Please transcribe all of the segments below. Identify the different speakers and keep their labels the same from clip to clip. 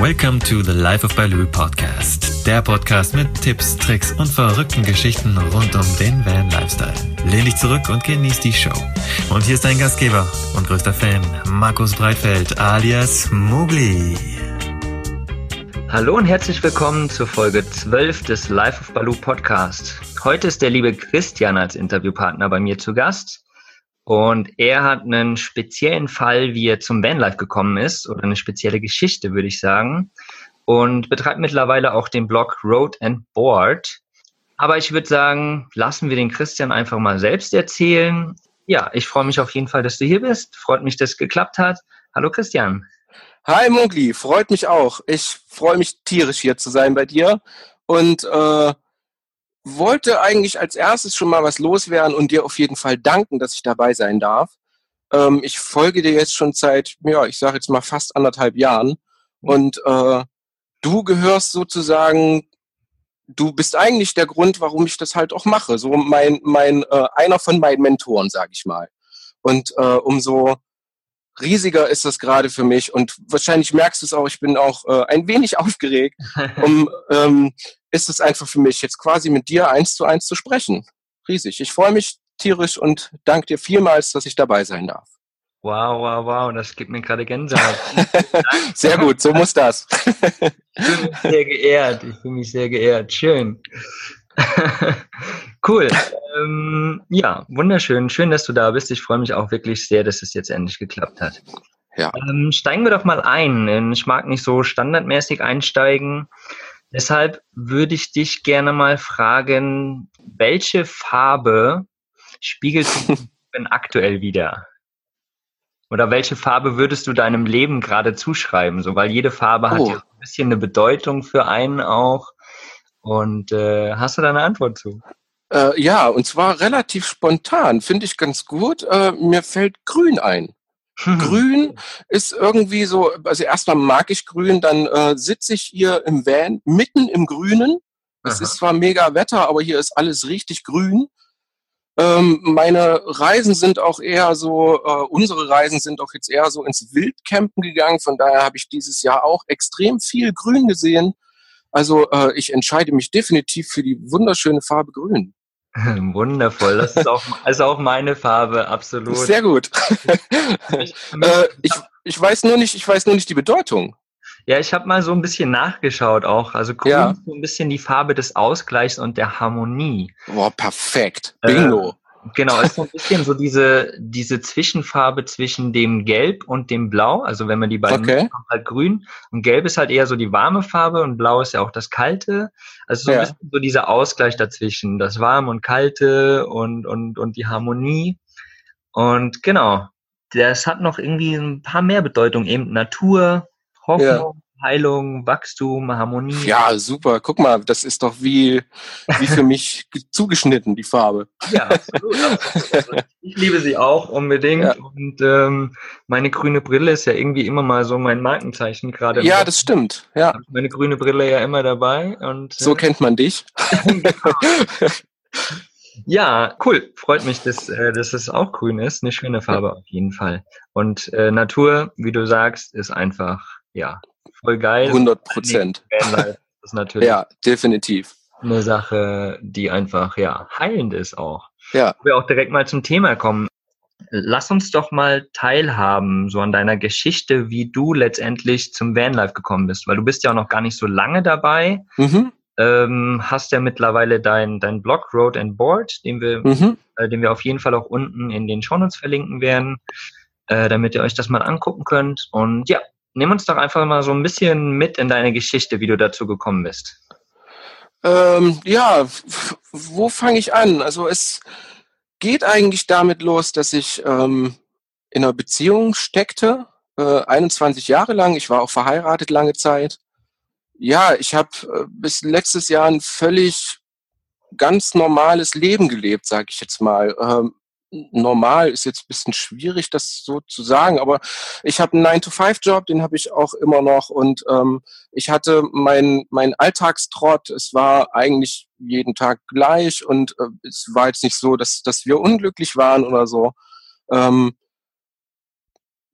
Speaker 1: Welcome to the Life of Baloo Podcast. Der Podcast mit Tipps, Tricks und verrückten Geschichten rund um den Van Lifestyle. Lehn dich zurück und genieß die Show. Und hier ist dein Gastgeber und größter Fan, Markus Breitfeld alias Mugli.
Speaker 2: Hallo und herzlich willkommen zur Folge 12 des Life of Baloo Podcast. Heute ist der liebe Christian als Interviewpartner bei mir zu Gast. Und er hat einen speziellen Fall, wie er zum Vanlife gekommen ist, oder eine spezielle Geschichte, würde ich sagen. Und betreibt mittlerweile auch den Blog Road and Board. Aber ich würde sagen, lassen wir den Christian einfach mal selbst erzählen. Ja, ich freue mich auf jeden Fall, dass du hier bist. Freut mich, dass es geklappt hat. Hallo Christian.
Speaker 3: Hi Mugli, freut mich auch. Ich freue mich tierisch hier zu sein bei dir. Und äh, wollte eigentlich als erstes schon mal was loswerden und dir auf jeden Fall danken, dass ich dabei sein darf. Ähm, ich folge dir jetzt schon seit, ja, ich sage jetzt mal fast anderthalb Jahren und äh, du gehörst sozusagen, du bist eigentlich der Grund, warum ich das halt auch mache. So mein, mein, äh, einer von meinen Mentoren, sage ich mal. Und äh, umso riesiger ist das gerade für mich und wahrscheinlich merkst du es auch, ich bin auch äh, ein wenig aufgeregt, um ähm, ist es einfach für mich, jetzt quasi mit dir eins zu eins zu sprechen. Riesig. Ich freue mich tierisch und danke dir vielmals, dass ich dabei sein darf.
Speaker 2: Wow, wow, wow, das gibt mir gerade Gänsehaut.
Speaker 3: sehr gut, so muss das.
Speaker 2: ich fühle mich sehr geehrt, ich fühle mich sehr geehrt. Schön. cool. Ähm, ja, wunderschön. Schön, dass du da bist. Ich freue mich auch wirklich sehr, dass es jetzt endlich geklappt hat. Ja. Ähm, steigen wir doch mal ein. Ich mag nicht so standardmäßig einsteigen. Deshalb würde ich dich gerne mal fragen, welche Farbe spiegelt du denn aktuell wieder? Oder welche Farbe würdest du deinem Leben gerade zuschreiben? So, weil jede Farbe oh. hat ja ein bisschen eine Bedeutung für einen auch. Und äh, hast du da eine Antwort zu?
Speaker 3: Äh, ja, und zwar relativ spontan, finde ich ganz gut. Äh, mir fällt Grün ein. Grün ist irgendwie so, also erstmal mag ich Grün, dann äh, sitze ich hier im Van mitten im Grünen. Es ist zwar mega Wetter, aber hier ist alles richtig grün. Ähm, meine Reisen sind auch eher so, äh, unsere Reisen sind auch jetzt eher so ins Wildcampen gegangen. Von daher habe ich dieses Jahr auch extrem viel Grün gesehen. Also äh, ich entscheide mich definitiv für die wunderschöne Farbe Grün.
Speaker 2: Wundervoll, das ist auch, ist auch meine Farbe, absolut.
Speaker 3: Sehr gut. äh, ich, ich weiß nur nicht, ich weiß nur nicht die Bedeutung.
Speaker 2: Ja, ich habe mal so ein bisschen nachgeschaut auch. Also grün ja. ist so ein bisschen die Farbe des Ausgleichs und der Harmonie.
Speaker 3: Boah, perfekt. Bingo. Äh,
Speaker 2: Genau, ist so ein bisschen so diese, diese Zwischenfarbe zwischen dem Gelb und dem Blau. Also wenn man die beiden okay. Misst, halt grün. Und Gelb ist halt eher so die warme Farbe und Blau ist ja auch das Kalte. Also so ja. ein bisschen so dieser Ausgleich dazwischen. Das Warme und Kalte und, und, und die Harmonie. Und genau, das hat noch irgendwie ein paar mehr Bedeutungen. Eben Natur, Hoffnung, Heilung, Wachstum, Harmonie.
Speaker 3: Ja, super. Guck mal, das ist doch wie, wie für mich zugeschnitten, die Farbe.
Speaker 2: Ja, absolut. Also ich liebe sie auch unbedingt. Ja. Und ähm, meine grüne Brille ist ja irgendwie immer mal so mein Markenzeichen gerade.
Speaker 3: Ja, das stimmt. Ja.
Speaker 2: Meine grüne Brille ja immer dabei. Und,
Speaker 3: so äh, kennt man dich. genau.
Speaker 2: Ja, cool. Freut mich, dass, äh, dass es auch grün ist. Eine schöne Farbe auf jeden Fall. Und äh, Natur, wie du sagst, ist einfach, ja, voll geil.
Speaker 3: 100 Prozent.
Speaker 2: Das ist natürlich
Speaker 3: ja, definitiv.
Speaker 2: eine Sache, die einfach ja heilend ist auch. Ja. Wir auch direkt mal zum Thema kommen. Lass uns doch mal teilhaben, so an deiner Geschichte, wie du letztendlich zum Vanlife gekommen bist, weil du bist ja auch noch gar nicht so lange dabei. Mhm. Ähm, hast ja mittlerweile dein, dein Blog Road and Board, den wir, mhm. äh, den wir auf jeden Fall auch unten in den Shownotes verlinken werden, äh, damit ihr euch das mal angucken könnt. Und ja, nimm uns doch einfach mal so ein bisschen mit in deine Geschichte, wie du dazu gekommen bist.
Speaker 3: Ähm, ja, wo fange ich an? Also es geht eigentlich damit los, dass ich ähm, in einer Beziehung steckte, äh, 21 Jahre lang. Ich war auch verheiratet lange Zeit. Ja, ich habe äh, bis letztes Jahr ein völlig ganz normales Leben gelebt, sage ich jetzt mal. Ähm, normal ist jetzt ein bisschen schwierig, das so zu sagen, aber ich habe einen 9-to-5-Job, den habe ich auch immer noch und ähm, ich hatte mein, mein Alltagstrott, es war eigentlich jeden Tag gleich und äh, es war jetzt nicht so, dass, dass wir unglücklich waren oder so. Ähm,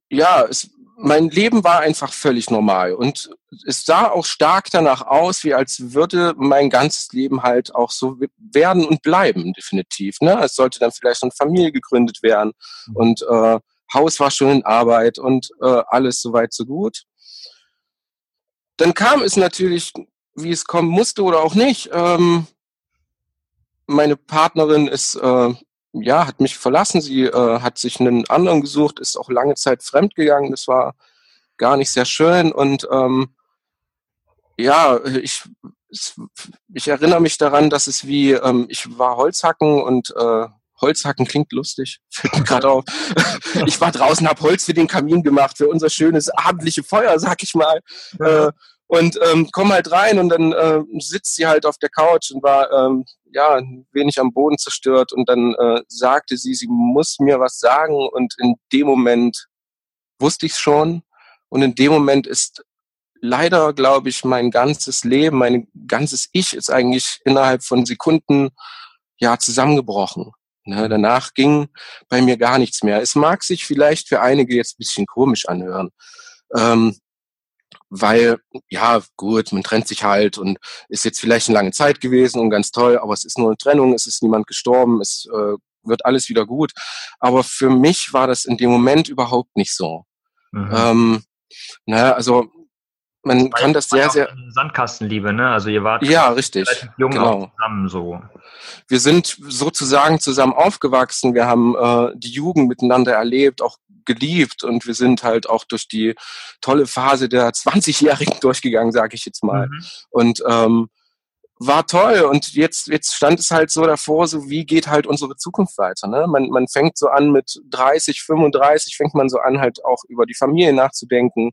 Speaker 3: ja, es mein Leben war einfach völlig normal und es sah auch stark danach aus, wie als würde mein ganzes Leben halt auch so werden und bleiben, definitiv. Ne? Es sollte dann vielleicht eine Familie gegründet werden mhm. und äh, Haus war schon in Arbeit und äh, alles soweit so gut. Dann kam es natürlich, wie es kommen musste oder auch nicht. Ähm, meine Partnerin ist äh, ja, hat mich verlassen. Sie äh, hat sich einen anderen gesucht, ist auch lange Zeit fremdgegangen. Das war gar nicht sehr schön. Und ähm, ja, ich, ich erinnere mich daran, dass es wie, ähm, ich war Holzhacken und äh, Holzhacken klingt lustig, fällt mir gerade auf. ich war draußen, habe Holz für den Kamin gemacht, für unser schönes abendliche Feuer, sag ich mal. Äh, und ähm, komm halt rein und dann äh, sitzt sie halt auf der Couch und war ähm, ja wenig am Boden zerstört und dann äh, sagte sie, sie muss mir was sagen und in dem Moment wusste ich schon und in dem Moment ist leider, glaube ich, mein ganzes Leben, mein ganzes Ich ist eigentlich innerhalb von Sekunden ja zusammengebrochen. Ne, danach ging bei mir gar nichts mehr. Es mag sich vielleicht für einige jetzt ein bisschen komisch anhören. Ähm, weil, ja, gut, man trennt sich halt und ist jetzt vielleicht eine lange Zeit gewesen und ganz toll, aber es ist nur eine Trennung, es ist niemand gestorben, es äh, wird alles wieder gut. Aber für mich war das in dem Moment überhaupt nicht so. Mhm. Ähm, naja, also man kann das sehr, sehr.
Speaker 2: Sandkastenliebe, ne? Also ihr wart
Speaker 3: ja richtig
Speaker 2: jung genau. zusammen so.
Speaker 3: Wir sind sozusagen zusammen aufgewachsen. Wir haben äh, die Jugend miteinander erlebt, auch geliebt und wir sind halt auch durch die tolle Phase der 20-Jährigen durchgegangen, sage ich jetzt mal. Mhm. Und ähm, war toll und jetzt, jetzt stand es halt so davor, so wie geht halt unsere Zukunft weiter. Ne? Man, man fängt so an mit 30, 35, fängt man so an halt auch über die Familie nachzudenken.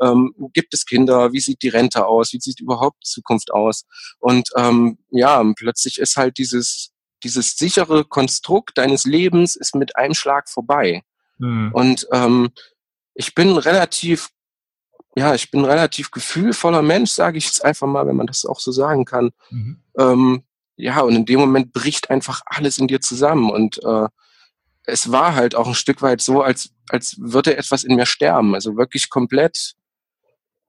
Speaker 3: Ähm, gibt es Kinder? Wie sieht die Rente aus? Wie sieht überhaupt die Zukunft aus? Und ähm, ja, plötzlich ist halt dieses, dieses sichere Konstrukt deines Lebens ist mit einem Schlag vorbei. Mhm. Und ähm, ich bin relativ, ja, ich bin relativ gefühlvoller Mensch, sage ich jetzt einfach mal, wenn man das auch so sagen kann. Mhm. Ähm, ja, und in dem Moment bricht einfach alles in dir zusammen. Und äh, es war halt auch ein Stück weit so, als, als würde etwas in mir sterben. Also wirklich komplett.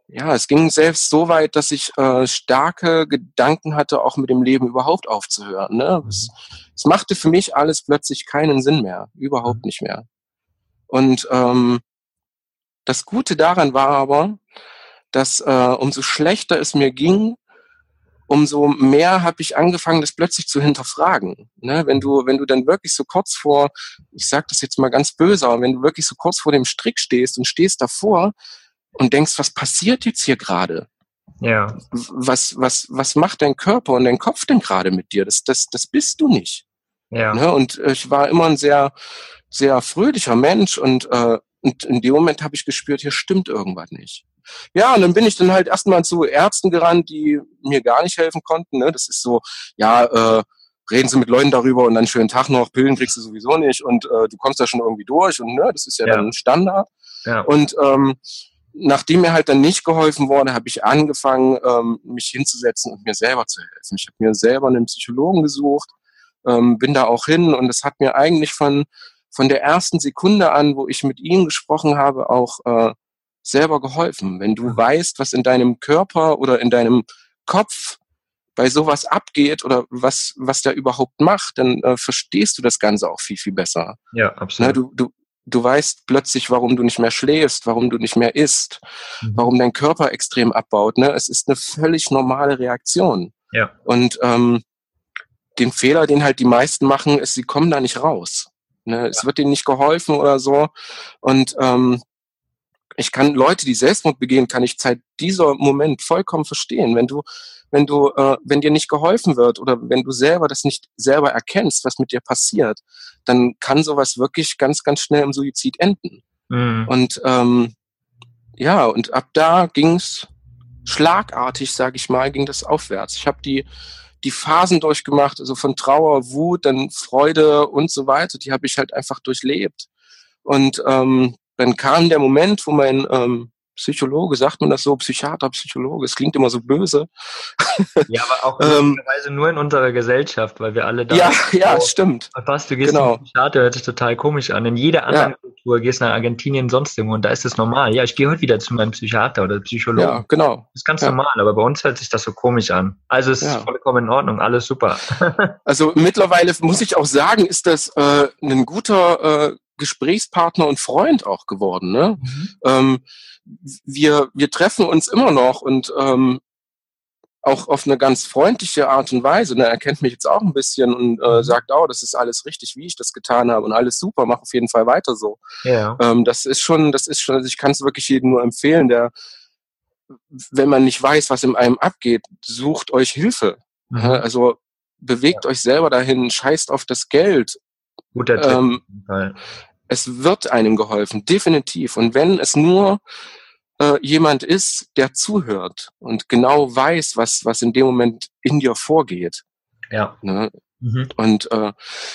Speaker 3: Ja, es ging selbst so weit, dass ich äh, starke Gedanken hatte, auch mit dem Leben überhaupt aufzuhören. Ne? Es, es machte für mich alles plötzlich keinen Sinn mehr. Überhaupt mhm. nicht mehr. Und ähm, das Gute daran war aber, dass äh, umso schlechter es mir ging, umso mehr habe ich angefangen, das plötzlich zu hinterfragen. Ne? Wenn du, wenn du dann wirklich so kurz vor, ich sage das jetzt mal ganz böse, aber wenn du wirklich so kurz vor dem Strick stehst und stehst davor und denkst, was passiert jetzt hier gerade?
Speaker 2: Ja.
Speaker 3: Was, was, was macht dein Körper und dein Kopf denn gerade mit dir? Das, das, das bist du nicht. Ja. Ne? Und ich war immer ein sehr sehr fröhlicher Mensch und, äh, und in dem Moment habe ich gespürt, hier stimmt irgendwas nicht. Ja, und dann bin ich dann halt erstmal zu Ärzten gerannt, die mir gar nicht helfen konnten. Ne? Das ist so, ja, äh, reden Sie mit Leuten darüber und dann schönen Tag noch, Pillen kriegst du sowieso nicht und äh, du kommst da schon irgendwie durch und ne, das ist ja, ja. dann Standard. Ja. Und ähm, nachdem mir halt dann nicht geholfen wurde, habe ich angefangen, ähm, mich hinzusetzen und mir selber zu helfen. Ich habe mir selber einen Psychologen gesucht, ähm, bin da auch hin und es hat mir eigentlich von von der ersten Sekunde an, wo ich mit ihm gesprochen habe, auch äh, selber geholfen. Wenn du weißt, was in deinem Körper oder in deinem Kopf bei sowas abgeht oder was, was der überhaupt macht, dann äh, verstehst du das Ganze auch viel, viel besser.
Speaker 2: Ja, ne, absolut.
Speaker 3: Ne, du, du, du weißt plötzlich, warum du nicht mehr schläfst, warum du nicht mehr isst, mhm. warum dein Körper extrem abbaut. Ne? Es ist eine völlig normale Reaktion.
Speaker 2: Ja.
Speaker 3: Und ähm, den Fehler, den halt die meisten machen, ist, sie kommen da nicht raus. Ne? Es wird ihnen nicht geholfen oder so. Und ähm, ich kann Leute, die Selbstmord begehen, kann ich seit dieser Moment vollkommen verstehen. Wenn du, wenn du, äh, wenn dir nicht geholfen wird oder wenn du selber das nicht selber erkennst, was mit dir passiert, dann kann sowas wirklich ganz, ganz schnell im Suizid enden. Mhm. Und ähm, ja, und ab da ging's schlagartig, sage ich mal, ging das aufwärts. Ich habe die die Phasen durchgemacht, also von Trauer, Wut, dann Freude und so weiter, die habe ich halt einfach durchlebt. Und ähm, dann kam der Moment, wo mein, ähm, Psychologe, sagt man das so, Psychiater, Psychologe, es klingt immer so böse.
Speaker 2: Ja, aber auch ähm, nur in unserer Gesellschaft, weil wir alle da.
Speaker 3: Ja, ja, oh, stimmt.
Speaker 2: Was, du gehst genau. zum Psychiater, hört sich total komisch an. In jeder anderen ja. Kultur gehst du nach Argentinien sonst irgendwo und da ist es normal. Ja, ich gehe heute wieder zu meinem Psychiater oder Psychologen. Ja,
Speaker 3: genau.
Speaker 2: Das ist ganz ja. normal, aber bei uns hört sich das so komisch an. Also es ist vollkommen in Ordnung, alles super.
Speaker 3: also mittlerweile muss ich auch sagen, ist das äh, ein guter äh, Gesprächspartner und Freund auch geworden. Ne? Mhm. Ähm, wir, wir treffen uns immer noch und ähm, auch auf eine ganz freundliche Art und Weise. Ne? Er kennt mich jetzt auch ein bisschen und äh, mhm. sagt, oh, das ist alles richtig, wie ich das getan habe und alles super, mach auf jeden Fall weiter so. Ja. Ähm, das ist schon, das ist schon, also ich kann es wirklich jedem nur empfehlen, der, wenn man nicht weiß, was in einem abgeht, sucht euch Hilfe. Mhm. Also bewegt ja. euch selber dahin, scheißt auf das Geld.
Speaker 2: Guter Tipp. Ähm,
Speaker 3: es wird einem geholfen, definitiv. Und wenn es nur äh, jemand ist, der zuhört und genau weiß, was, was in dem Moment in dir vorgeht.
Speaker 2: Ja.
Speaker 3: Ne? Mhm. Und äh,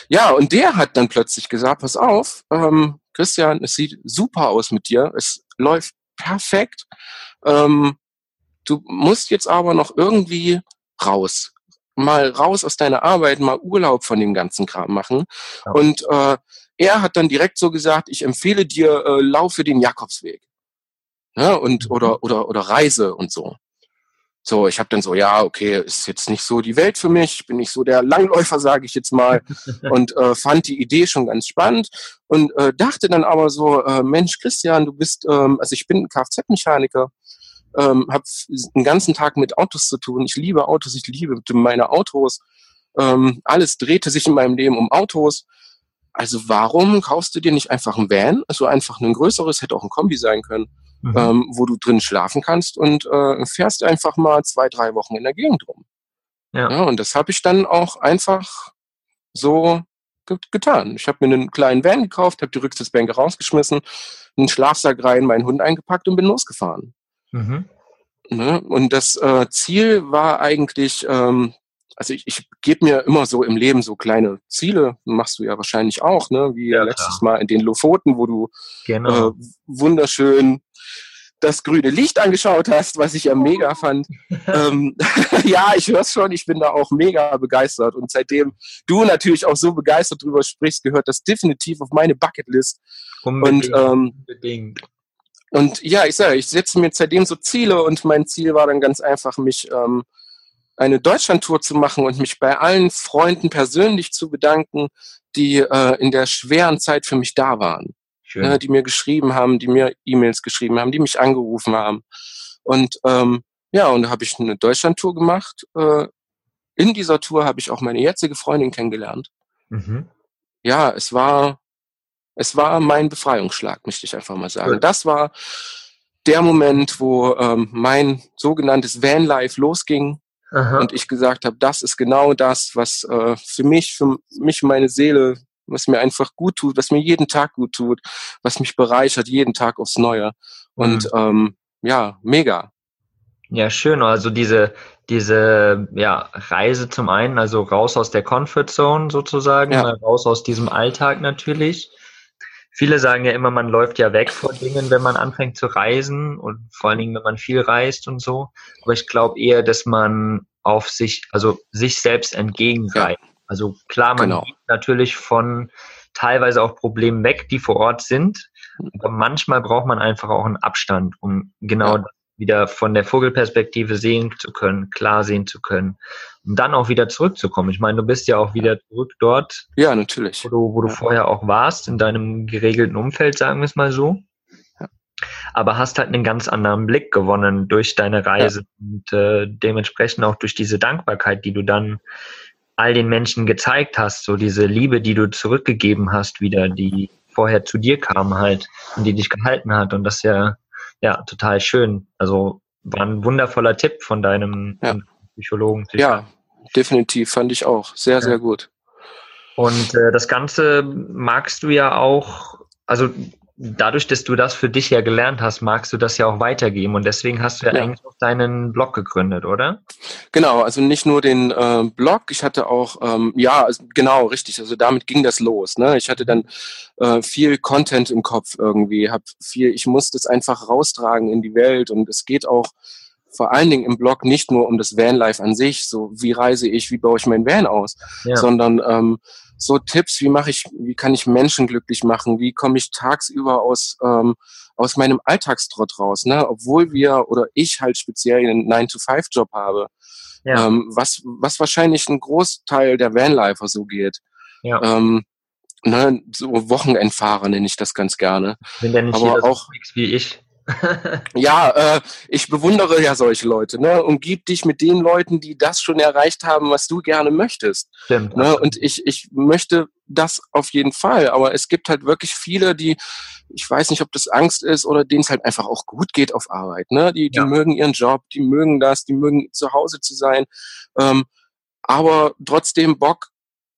Speaker 3: ja, und der hat dann plötzlich gesagt, pass auf, ähm, Christian, es sieht super aus mit dir, es läuft perfekt. Ähm, du musst jetzt aber noch irgendwie raus. Mal raus aus deiner Arbeit, mal Urlaub von dem ganzen Kram machen. Ja. Und äh, er hat dann direkt so gesagt, ich empfehle dir, äh, laufe den Jakobsweg. Ja, und mhm. oder oder oder Reise und so. So, ich habe dann so, ja, okay, ist jetzt nicht so die Welt für mich, ich bin nicht so der Langläufer, sage ich jetzt mal, und äh, fand die Idee schon ganz spannend und äh, dachte dann aber so, äh, Mensch, Christian, du bist, ähm, also ich bin Kfz-Mechaniker, ähm, habe den ganzen Tag mit Autos zu tun, ich liebe Autos, ich liebe meine Autos, ähm, alles drehte sich in meinem Leben um Autos also warum kaufst du dir nicht einfach ein Van, also einfach ein größeres, hätte auch ein Kombi sein können, mhm. ähm, wo du drin schlafen kannst und äh, fährst einfach mal zwei, drei Wochen in der Gegend rum. Ja. ja und das habe ich dann auch einfach so ge getan. Ich habe mir einen kleinen Van gekauft, habe die Rücksitzbänke rausgeschmissen, einen Schlafsack rein, meinen Hund eingepackt und bin losgefahren. Mhm. Ne? Und das äh, Ziel war eigentlich, ähm, also ich, ich gebe mir immer so im Leben so kleine Ziele, machst du ja wahrscheinlich auch, ne? Wie ja, letztes Mal in den Lofoten, wo du genau. äh, wunderschön das grüne Licht angeschaut hast, was ich ja mega fand. ähm, ja, ich höre schon, ich bin da auch mega begeistert. Und seitdem du natürlich auch so begeistert drüber sprichst, gehört das definitiv auf meine Bucketlist. Unbedingt. Und, ähm, Unbedingt. Und ja, ich sage, ich setze mir seitdem so Ziele und mein Ziel war dann ganz einfach, mich ähm, eine Deutschlandtour zu machen und mich bei allen Freunden persönlich zu bedanken, die äh, in der schweren Zeit für mich da waren. Ne, die mir geschrieben haben, die mir E-Mails geschrieben haben, die mich angerufen haben. Und ähm, ja, und da habe ich eine Deutschlandtour gemacht. Äh, in dieser Tour habe ich auch meine jetzige Freundin kennengelernt. Mhm. Ja, es war, es war mein Befreiungsschlag, möchte ich einfach mal sagen. Das war der Moment, wo ähm, mein sogenanntes Vanlife losging Aha. Und ich gesagt habe, das ist genau das, was äh, für mich, für mich meine Seele, was mir einfach gut tut, was mir jeden Tag gut tut, was mich bereichert, jeden Tag aufs Neue. Und mhm. ähm, ja, mega.
Speaker 2: Ja, schön. Also diese, diese ja, Reise zum einen, also raus aus der Comfort Zone sozusagen, ja. raus aus diesem Alltag natürlich. Viele sagen ja immer, man läuft ja weg vor Dingen, wenn man anfängt zu reisen und vor allen Dingen, wenn man viel reist und so. Aber ich glaube eher, dass man auf sich, also sich selbst entgegenreißt. Ja. Also klar, man genau. geht natürlich von teilweise auch Problemen weg, die vor Ort sind. Aber manchmal braucht man einfach auch einen Abstand, um genau ja wieder von der Vogelperspektive sehen zu können, klar sehen zu können, um dann auch wieder zurückzukommen. Ich meine, du bist ja auch wieder zurück dort.
Speaker 3: Ja, natürlich.
Speaker 2: Wo du, wo du vorher auch warst, in deinem geregelten Umfeld, sagen wir es mal so. Aber hast halt einen ganz anderen Blick gewonnen durch deine Reise ja. und äh, dementsprechend auch durch diese Dankbarkeit, die du dann all den Menschen gezeigt hast, so diese Liebe, die du zurückgegeben hast, wieder, die vorher zu dir kam halt und die dich gehalten hat. Und das ja ja, total schön. Also war ein wundervoller Tipp von deinem ja. Psychologen.
Speaker 3: Ja, definitiv, fand ich auch. Sehr, ja. sehr gut.
Speaker 2: Und äh, das Ganze magst du ja auch, also dadurch, dass du das für dich ja gelernt hast, magst du das ja auch weitergeben und deswegen hast du ja, ja. eigentlich auch deinen Blog gegründet, oder?
Speaker 3: Genau, also nicht nur den äh, Blog, ich hatte auch, ähm, ja, also genau, richtig, also damit ging das los. Ne? Ich hatte dann äh, viel Content im Kopf irgendwie, hab viel, ich musste es einfach raustragen in die Welt und es geht auch vor allen Dingen im Blog nicht nur um das Vanlife an sich, so wie reise ich, wie baue ich mein Van aus, ja. sondern ähm, so Tipps, wie mache ich, wie kann ich Menschen glücklich machen, wie komme ich tagsüber aus, ähm, aus meinem Alltagstrott raus, ne? obwohl wir oder ich halt speziell einen 9-to-5-Job habe, ja. ähm, was, was wahrscheinlich ein Großteil der Vanlifer so geht. Ja. Ähm, ne, so Wochenendfahrer nenne ich das ganz gerne.
Speaker 2: Bin ja nicht Aber auch wie ich
Speaker 3: ja, äh, ich bewundere ja solche Leute, ne? Und gib dich mit den Leuten, die das schon erreicht haben, was du gerne möchtest. Stimmt. Ne? Und ich, ich möchte das auf jeden Fall. Aber es gibt halt wirklich viele, die, ich weiß nicht, ob das Angst ist oder denen es halt einfach auch gut geht auf Arbeit. Ne? Die, die ja. mögen ihren Job, die mögen das, die mögen zu Hause zu sein. Ähm, aber trotzdem Bock,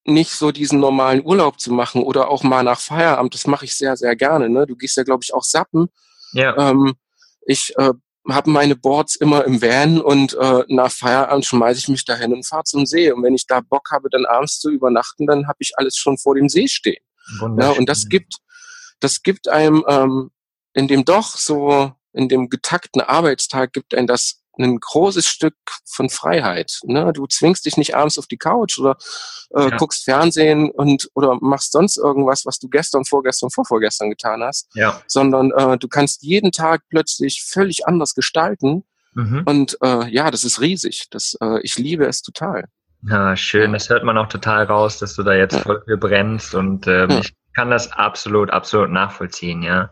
Speaker 3: nicht so diesen normalen Urlaub zu machen oder auch mal nach Feierabend. Das mache ich sehr, sehr gerne. Ne? Du gehst ja, glaube ich, auch sappen. Ja. Ähm, ich äh, habe meine Boards immer im Van und äh, nach Feierabend schmeiße ich mich dahin und fahre zum See. Und wenn ich da Bock habe, dann abends zu übernachten, dann habe ich alles schon vor dem See stehen. Ja, und das gibt, das gibt einem ähm, in dem doch so, in dem getakten Arbeitstag gibt einem das ein großes Stück von Freiheit. Ne? Du zwingst dich nicht abends auf die Couch oder äh, ja. guckst Fernsehen und oder machst sonst irgendwas, was du gestern, vorgestern, vorvorgestern getan hast, ja. sondern äh, du kannst jeden Tag plötzlich völlig anders gestalten. Mhm. Und äh, ja, das ist riesig. Das, äh, ich liebe es total.
Speaker 2: Ja, schön. Das hört man auch total raus, dass du da jetzt voll für brennst und ähm, ja. ich kann das absolut, absolut nachvollziehen, ja.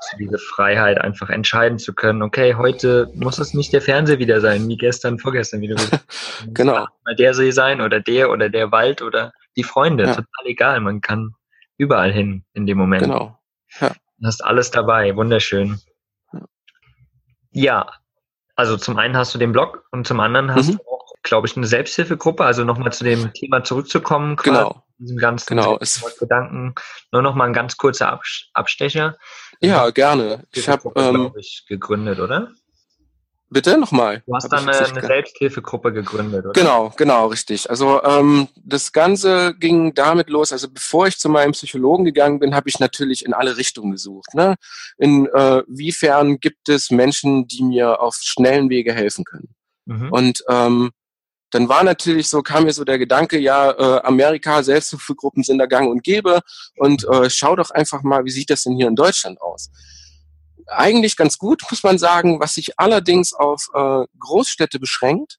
Speaker 2: So diese Freiheit, einfach entscheiden zu können, okay, heute muss es nicht der Fernseher wieder sein, wie gestern, vorgestern, wie du willst. genau. Mal der See sein oder der oder der Wald oder die Freunde, ja. total egal. Man kann überall hin in dem Moment. Genau. Ja. Du hast alles dabei, wunderschön. Ja, also zum einen hast du den Blog und zum anderen hast mhm. du auch, glaube ich, eine Selbsthilfegruppe. Also nochmal zu dem Thema zurückzukommen.
Speaker 3: Genau
Speaker 2: diesem ganzen
Speaker 3: genau,
Speaker 2: Gedanken. Nur noch mal ein ganz kurzer Abstecher.
Speaker 3: Ja, gerne.
Speaker 2: Ich habe, ähm, ich, gegründet, oder?
Speaker 3: Bitte nochmal.
Speaker 2: Du hast dann eine, eine Selbsthilfegruppe gegründet, oder?
Speaker 3: Genau, genau, richtig. Also ähm, das Ganze ging damit los. Also bevor ich zu meinem Psychologen gegangen bin, habe ich natürlich in alle Richtungen gesucht. Ne? Inwiefern äh, gibt es Menschen, die mir auf schnellen Wege helfen können? Mhm. Und ähm, dann war natürlich so, kam mir so der Gedanke, ja, äh, Amerika, Selbsthilfegruppen sind da gang und gäbe und äh, schau doch einfach mal, wie sieht das denn hier in Deutschland aus? Eigentlich ganz gut, muss man sagen, was sich allerdings auf äh, Großstädte beschränkt,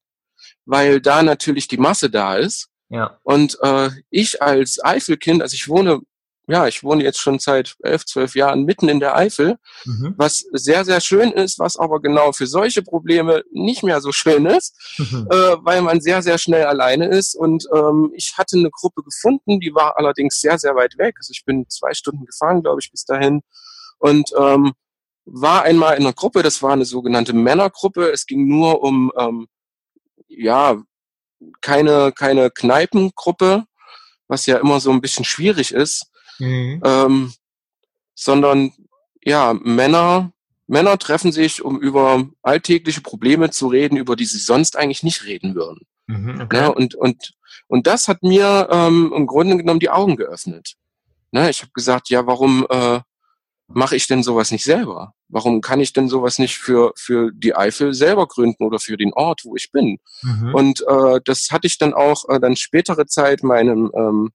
Speaker 3: weil da natürlich die Masse da ist. Ja. Und äh, ich als Eifelkind, also ich wohne ja, ich wohne jetzt schon seit elf, zwölf Jahren mitten in der Eifel, mhm. was sehr, sehr schön ist, was aber genau für solche Probleme nicht mehr so schön ist, mhm. äh, weil man sehr, sehr schnell alleine ist. Und ähm, ich hatte eine Gruppe gefunden, die war allerdings sehr, sehr weit weg. Also ich bin zwei Stunden gefahren, glaube ich, bis dahin. Und ähm, war einmal in einer Gruppe, das war eine sogenannte Männergruppe. Es ging nur um, ähm, ja, keine, keine Kneipengruppe, was ja immer so ein bisschen schwierig ist mhm. ähm, sondern ja, Männer, Männer treffen sich, um über alltägliche Probleme zu reden, über die sie sonst eigentlich nicht reden würden. Mhm, okay. ja, und, und, und das hat mir ähm, im Grunde genommen die Augen geöffnet. Ne, ich habe gesagt, ja, warum äh, mache ich denn sowas nicht selber? Warum kann ich denn sowas nicht für, für die Eifel selber gründen oder für den Ort, wo ich bin? Mhm. Und äh, das hatte ich dann auch äh, dann spätere Zeit meinem ähm,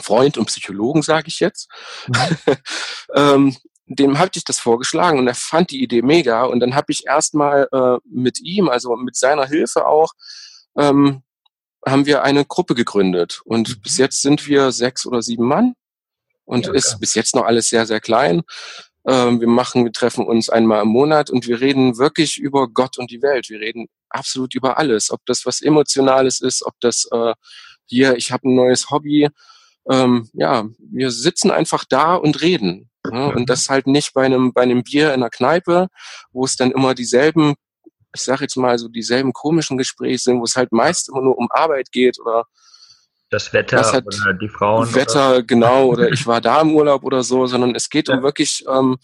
Speaker 3: Freund und Psychologen, sage ich jetzt, mhm. ähm, dem habe ich das vorgeschlagen und er fand die Idee mega. Und dann habe ich erstmal äh, mit ihm, also mit seiner Hilfe auch, ähm, haben wir eine Gruppe gegründet. Und mhm. bis jetzt sind wir sechs oder sieben Mann und ja, ist ja. bis jetzt noch alles sehr, sehr klein. Ähm, wir machen, wir treffen uns einmal im Monat und wir reden wirklich über Gott und die Welt. Wir reden absolut über alles. Ob das was Emotionales ist, ob das äh, hier, ich habe ein neues Hobby, ähm, ja, wir sitzen einfach da und reden. Ja, und das halt nicht bei einem, bei einem Bier in der Kneipe, wo es dann immer dieselben, ich sag jetzt mal so dieselben komischen Gespräche sind, wo es halt meist immer nur um Arbeit geht oder
Speaker 2: das Wetter
Speaker 3: hat, oder die Frauen. Wetter, oder? genau, oder ich war da im Urlaub oder so, sondern es geht ja. um wirklich ähm,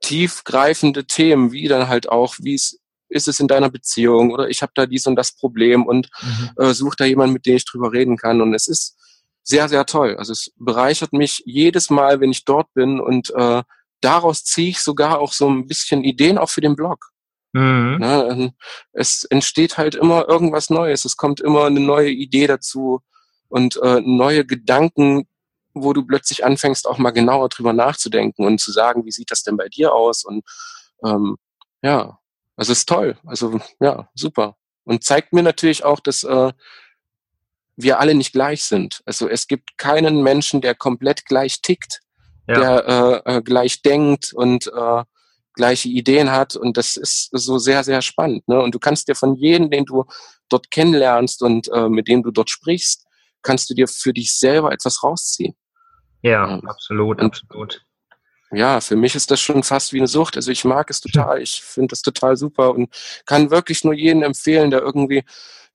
Speaker 3: tiefgreifende Themen, wie dann halt auch, wie es ist es in deiner Beziehung oder ich habe da dies und das Problem und mhm. äh, suche da jemanden, mit dem ich drüber reden kann. Und es ist sehr, sehr toll. Also es bereichert mich jedes Mal, wenn ich dort bin und äh, daraus ziehe ich sogar auch so ein bisschen Ideen auch für den Blog. Mhm. Ne, ähm, es entsteht halt immer irgendwas Neues. Es kommt immer eine neue Idee dazu und äh, neue Gedanken, wo du plötzlich anfängst, auch mal genauer drüber nachzudenken und zu sagen, wie sieht das denn bei dir aus? Und ähm, ja, also ist toll. Also ja, super. Und zeigt mir natürlich auch, dass äh, wir alle nicht gleich sind. Also es gibt keinen Menschen, der komplett gleich tickt, ja. der äh, äh, gleich denkt und äh, gleiche Ideen hat. Und das ist so sehr, sehr spannend. Ne? Und du kannst dir von jedem, den du dort kennenlernst und äh, mit dem du dort sprichst, kannst du dir für dich selber etwas rausziehen.
Speaker 2: Ja, ähm, absolut, und, absolut.
Speaker 3: Ja, für mich ist das schon fast wie eine Sucht. Also ich mag es total, ich finde das total super und kann wirklich nur jeden empfehlen, der irgendwie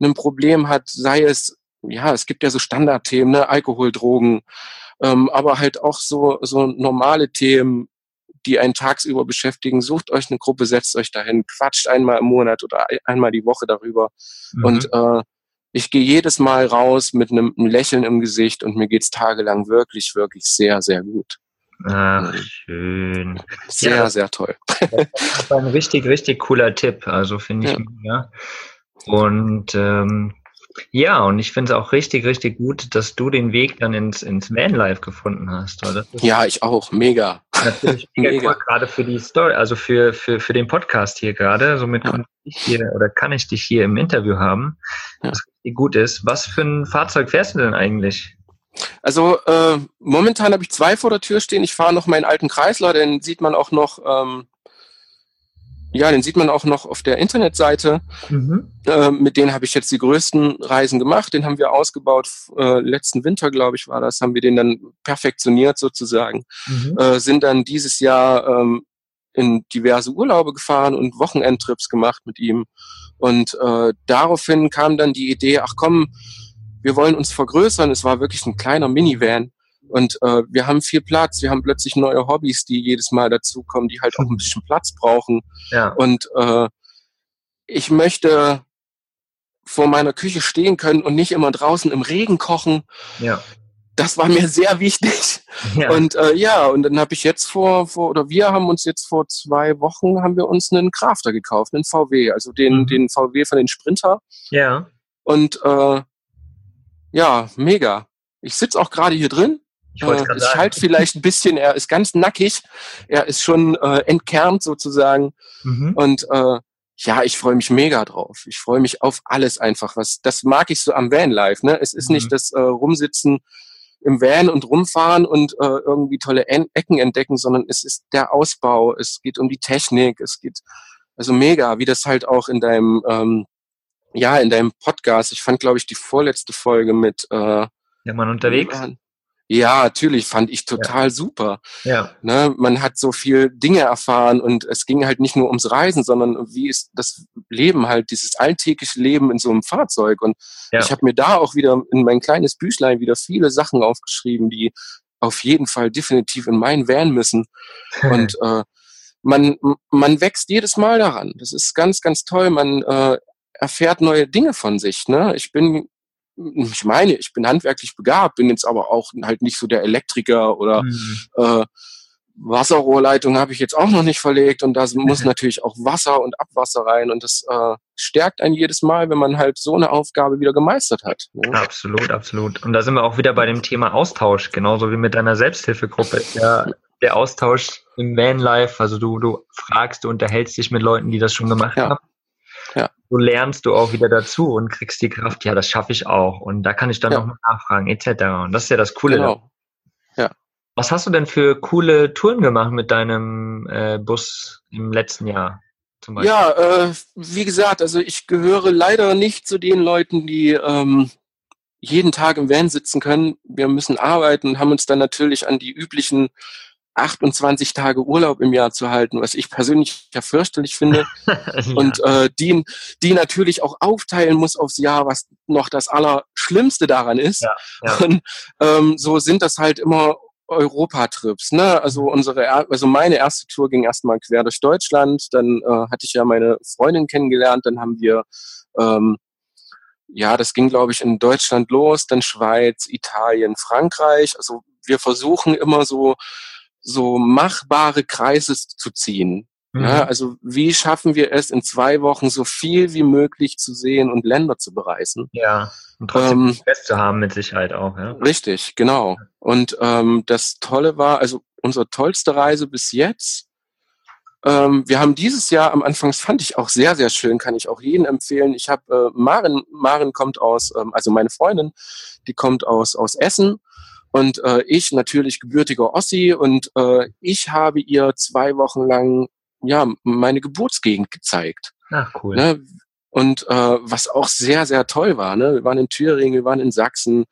Speaker 3: ein Problem hat, sei es, ja, es gibt ja so Standardthemen, ne, Alkohol, Drogen, ähm, aber halt auch so, so normale Themen, die einen tagsüber beschäftigen. Sucht euch eine Gruppe, setzt euch dahin, quatscht einmal im Monat oder einmal die Woche darüber. Mhm. Und äh, ich gehe jedes Mal raus mit einem, einem Lächeln im Gesicht und mir geht's tagelang wirklich, wirklich sehr, sehr gut.
Speaker 2: Ach, schön.
Speaker 3: Sehr, ja, sehr toll.
Speaker 2: Das war ein richtig, richtig cooler Tipp. Also finde ich. Ja. Und ähm, ja, und ich finde es auch richtig, richtig gut, dass du den Weg dann ins, ins Vanlife gefunden hast.
Speaker 3: ja, ich auch. Mega.
Speaker 2: Natürlich mega, mega. Cool, gerade für die Story, also für, für, für den Podcast hier gerade. Somit ja. kann ich hier oder kann ich dich hier im Interview haben, ja. was richtig gut ist. Was für ein Fahrzeug fährst du denn eigentlich?
Speaker 3: Also äh, momentan habe ich zwei vor der Tür stehen. Ich fahre noch meinen alten Kreisler, den sieht man auch noch ähm, ja, den sieht man auch noch auf der Internetseite. Mhm. Äh, mit denen habe ich jetzt die größten Reisen gemacht. Den haben wir ausgebaut. Äh, letzten Winter, glaube ich, war das. Haben wir den dann perfektioniert sozusagen. Mhm. Äh, sind dann dieses Jahr ähm, in diverse Urlaube gefahren und Wochenendtrips gemacht mit ihm. Und äh, daraufhin kam dann die Idee, ach komm, wir wollen uns vergrößern. Es war wirklich ein kleiner Minivan. Und äh, wir haben viel Platz, wir haben plötzlich neue Hobbys, die jedes Mal dazukommen, die halt auch ein bisschen Platz brauchen. Ja. Und äh, ich möchte vor meiner Küche stehen können und nicht immer draußen im Regen kochen. Ja. Das war mir sehr wichtig. Ja. Und äh, ja, und dann habe ich jetzt vor, vor, oder wir haben uns jetzt vor zwei Wochen, haben wir uns einen Crafter gekauft, einen VW, also den, mhm. den VW von den Sprinter.
Speaker 2: Ja.
Speaker 3: Und äh, ja, mega. Ich sitze auch gerade hier drin ich äh, es halt vielleicht ein bisschen, er ist ganz nackig, er ist schon äh, entkernt sozusagen. Mhm. Und äh, ja, ich freue mich mega drauf. Ich freue mich auf alles einfach. Was das mag ich so am Vanlife. Ne? Es ist mhm. nicht das äh, Rumsitzen im Van und rumfahren und äh, irgendwie tolle en Ecken entdecken, sondern es ist der Ausbau. Es geht um die Technik. Es geht also mega, wie das halt auch in deinem ähm, ja in deinem Podcast. Ich fand, glaube ich, die vorletzte Folge mit äh,
Speaker 2: der Mann unterwegs.
Speaker 3: Ja, natürlich, fand ich total ja. super. Ja. Ne, man hat so viel Dinge erfahren und es ging halt nicht nur ums Reisen, sondern wie ist das Leben halt, dieses alltägliche Leben in so einem Fahrzeug. Und ja. ich habe mir da auch wieder in mein kleines Büchlein wieder viele Sachen aufgeschrieben, die auf jeden Fall definitiv in meinen Van müssen. und äh, man, man wächst jedes Mal daran. Das ist ganz, ganz toll. Man äh, erfährt neue Dinge von sich. Ne? Ich bin ich meine, ich bin handwerklich begabt, bin jetzt aber auch halt nicht so der Elektriker oder mhm. äh, Wasserrohrleitung habe ich jetzt auch noch nicht verlegt und da muss natürlich auch Wasser und Abwasser rein und das äh, stärkt einen jedes Mal, wenn man halt so eine Aufgabe wieder gemeistert hat.
Speaker 2: Ne? Absolut, absolut. Und da sind wir auch wieder bei dem Thema Austausch, genauso wie mit deiner Selbsthilfegruppe. Ja, der Austausch im Vanlife, also du, du fragst, du unterhältst dich mit Leuten, die das schon gemacht ja. haben ja. so lernst du auch wieder dazu und kriegst die Kraft, ja, das schaffe ich auch. Und da kann ich dann ja. nochmal nachfragen, etc. Und das ist ja das Coole. Genau. Ja. Was hast du denn für coole Touren gemacht mit deinem äh, Bus im letzten Jahr?
Speaker 3: Ja, äh, wie gesagt, also ich gehöre leider nicht zu den Leuten, die ähm, jeden Tag im Van sitzen können. Wir müssen arbeiten, haben uns dann natürlich an die üblichen 28 Tage Urlaub im Jahr zu halten, was ich persönlich ja fürchterlich finde. ja. Und äh, die, die natürlich auch aufteilen muss aufs Jahr, was noch das Allerschlimmste daran ist. Ja, ja. Und ähm, so sind das halt immer Europatrips. Ne? Also unsere, also meine erste Tour ging erstmal quer durch Deutschland. Dann äh, hatte ich ja meine Freundin kennengelernt. Dann haben wir ähm, ja, das ging, glaube ich, in Deutschland los, dann Schweiz, Italien, Frankreich. Also wir versuchen immer so, so machbare Kreise zu ziehen. Mhm. Ja, also wie schaffen wir es, in zwei Wochen so viel wie möglich zu sehen und Länder zu bereisen?
Speaker 2: Ja, und trotzdem ähm, Fest zu haben mit Sicherheit auch. Ja.
Speaker 3: Richtig, genau. Und ähm, das Tolle war, also unsere tollste Reise bis jetzt ähm, wir haben dieses Jahr am Anfang, das fand ich auch sehr, sehr schön, kann ich auch jedem empfehlen. Ich habe äh, Maren, Maren kommt aus, ähm, also meine Freundin, die kommt aus, aus Essen und äh, ich natürlich gebürtiger Ossi und äh, ich habe ihr zwei Wochen lang ja meine Geburtsgegend gezeigt.
Speaker 2: Ach cool.
Speaker 3: Ne? Und äh, was auch sehr, sehr toll war, ne? Wir waren in Thüringen, wir waren in Sachsen,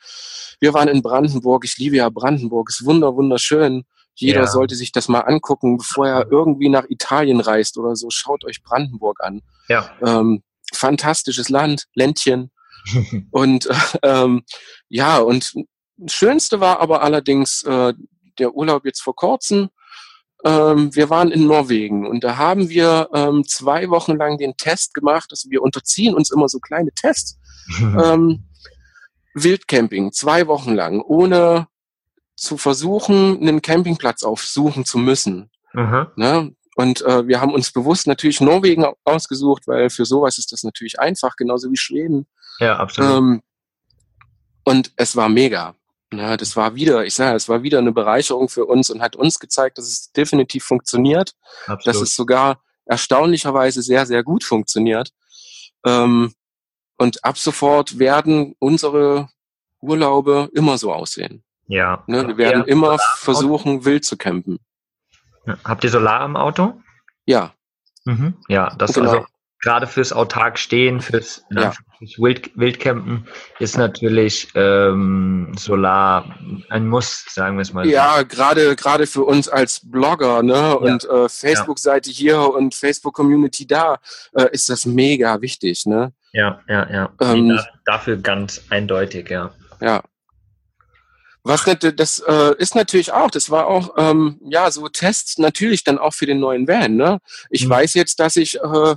Speaker 3: wir waren in Brandenburg. Ich liebe ja Brandenburg, ist wunder, wunderschön. Jeder ja. sollte sich das mal angucken, bevor er irgendwie nach Italien reist oder so. Schaut euch Brandenburg an.
Speaker 2: Ja.
Speaker 3: Ähm, fantastisches Land, Ländchen. und äh, ähm, ja, und schönste war aber allerdings äh, der Urlaub jetzt vor kurzem. Ähm, wir waren in Norwegen und da haben wir ähm, zwei Wochen lang den Test gemacht. Also wir unterziehen uns immer so kleine Tests. ähm, Wildcamping, zwei Wochen lang, ohne zu versuchen, einen Campingplatz aufsuchen zu müssen. Ne? Und äh, wir haben uns bewusst natürlich Norwegen ausgesucht, weil für sowas ist das natürlich einfach, genauso wie Schweden.
Speaker 2: Ja, absolut. Ähm,
Speaker 3: und es war mega. Ja, das war wieder, ich sage, es war wieder eine Bereicherung für uns und hat uns gezeigt, dass es definitiv funktioniert, Absolut. dass es sogar erstaunlicherweise sehr, sehr gut funktioniert. Ähm, und ab sofort werden unsere Urlaube immer so aussehen.
Speaker 2: Ja.
Speaker 3: Ne, wir werden immer versuchen, wild zu campen.
Speaker 2: Habt ihr Solar am Auto?
Speaker 3: Ja.
Speaker 2: Mhm. Ja, das genau. also gerade fürs autark stehen, fürs, ja. fürs Wild, Wildcampen ist natürlich ähm, Solar ein Muss, sagen wir es mal.
Speaker 3: Ja, gerade gerade für uns als Blogger ne? Ja. und äh, Facebook-Seite ja. hier und Facebook-Community da äh, ist das mega wichtig. Ne?
Speaker 2: Ja, ja, ja. Ähm, dafür ganz eindeutig, ja.
Speaker 3: Ja, was das äh, ist natürlich auch, das war auch ähm, ja so Tests natürlich dann auch für den neuen Van. Ne? Ich mhm. weiß jetzt, dass ich äh,